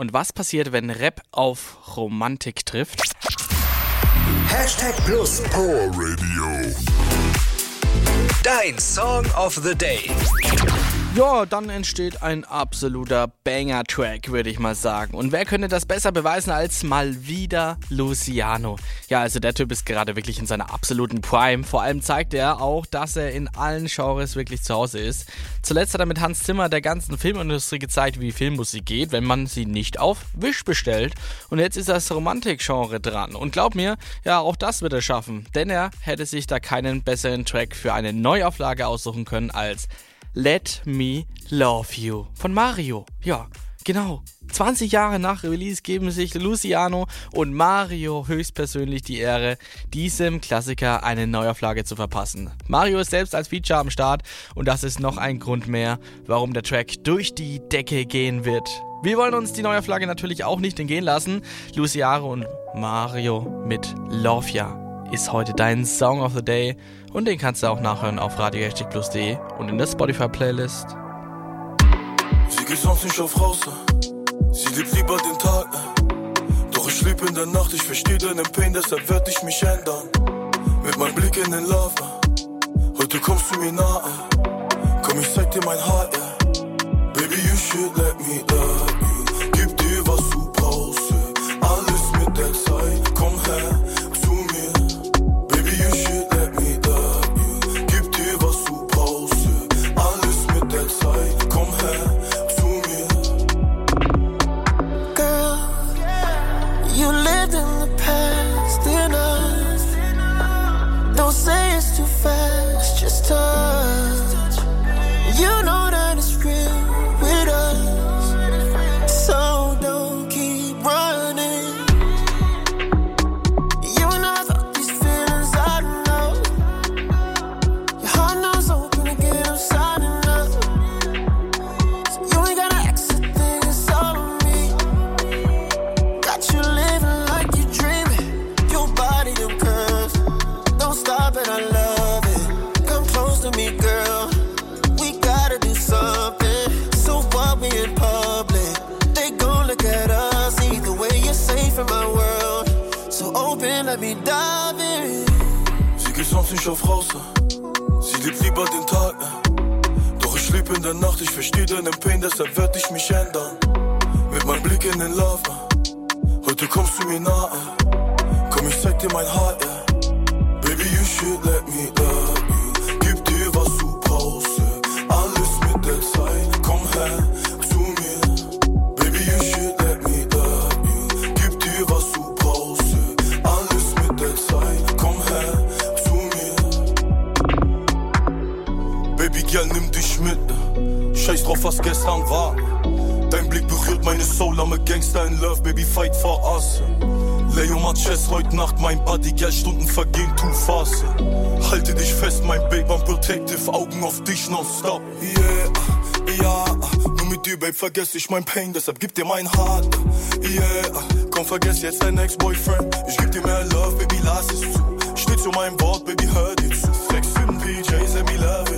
Und was passiert, wenn Rap auf Romantik trifft? Hashtag Plus Power Radio. Dein Song of the Day. Ja, dann entsteht ein absoluter Banger-Track, würde ich mal sagen. Und wer könnte das besser beweisen als mal wieder Luciano? Ja, also der Typ ist gerade wirklich in seiner absoluten Prime. Vor allem zeigt er auch, dass er in allen Genres wirklich zu Hause ist. Zuletzt hat er mit Hans Zimmer der ganzen Filmindustrie gezeigt, wie Filmmusik geht, wenn man sie nicht auf Wish bestellt. Und jetzt ist das Romantik-Genre dran. Und glaub mir, ja, auch das wird er schaffen. Denn er hätte sich da keinen besseren Track für eine Neuauflage aussuchen können als Let Me Love You von Mario. Ja, genau. 20 Jahre nach Release geben sich Luciano und Mario höchstpersönlich die Ehre, diesem Klassiker eine Neuauflage zu verpassen. Mario ist selbst als Feature am Start und das ist noch ein Grund mehr, warum der Track durch die Decke gehen wird. Wir wollen uns die Neuauflage natürlich auch nicht entgehen lassen. Luciano und Mario mit Love Ya ist heute dein Song of the Day und den kannst du auch nachhören auf radiohashtag.de und in der Spotify-Playlist. Sie geht sonst nicht auf raus, sie liebt lieber den Tag. Doch ich lebe in der Nacht, ich verstehe deinen Pain, deshalb werd ich mich ändern. Mit meinem Blick in den Lava, heute kommst du mir nahe. Komm, ich zeig dir mein Haar, yeah. Baby, you should let me love too fast. Sie geht sonst nicht auf raus, sie liebt lieber den Tag. Doch ich lebe in der Nacht, ich verstehe deinen Pain, deshalb werd ich mich ändern. Mit meinem Blick in den Lava, heute kommst du mir nahe. Komm, ich zeig dir mein Haar, yeah. Nimm dich mit. Scheiß drauf, was gestern war. Dein Blick berührt meine Soul, I'm a Gangster in Love, Baby, fight for us. Leo Matches heute Nacht, mein Buddy, Geld, Stunden vergehen, too fast. Halte dich fest, mein Babe, I'm protective, Augen auf dich, nonstop. Yeah, ja, nur mit dir, Babe, vergess ich mein Pain, deshalb gib dir mein Heart. Yeah, komm, vergess jetzt dein Ex-Boyfriend. Ich geb dir mehr Love, Baby, lass es zu. Steh zu meinem Wort, Baby, hör dir zu. Sex in PJs, let me love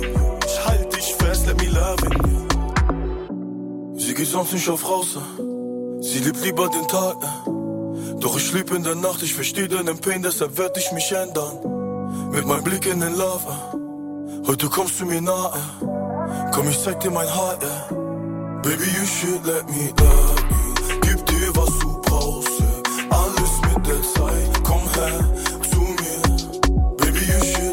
Sie sonst nicht auf raus. Äh. Sie liebt lieber den Tag. Äh. Doch ich lieb in der Nacht, ich versteh deinen Pain, deshalb werd ich mich ändern. Mit meinem Blick in den Love. Äh. Heute kommst du mir nahe. Komm, ich zeig dir mein Haar. Baby, you should let me love you. Gib dir, was du brauchst. Alles mit der Zeit, komm her zu mir. Baby, you should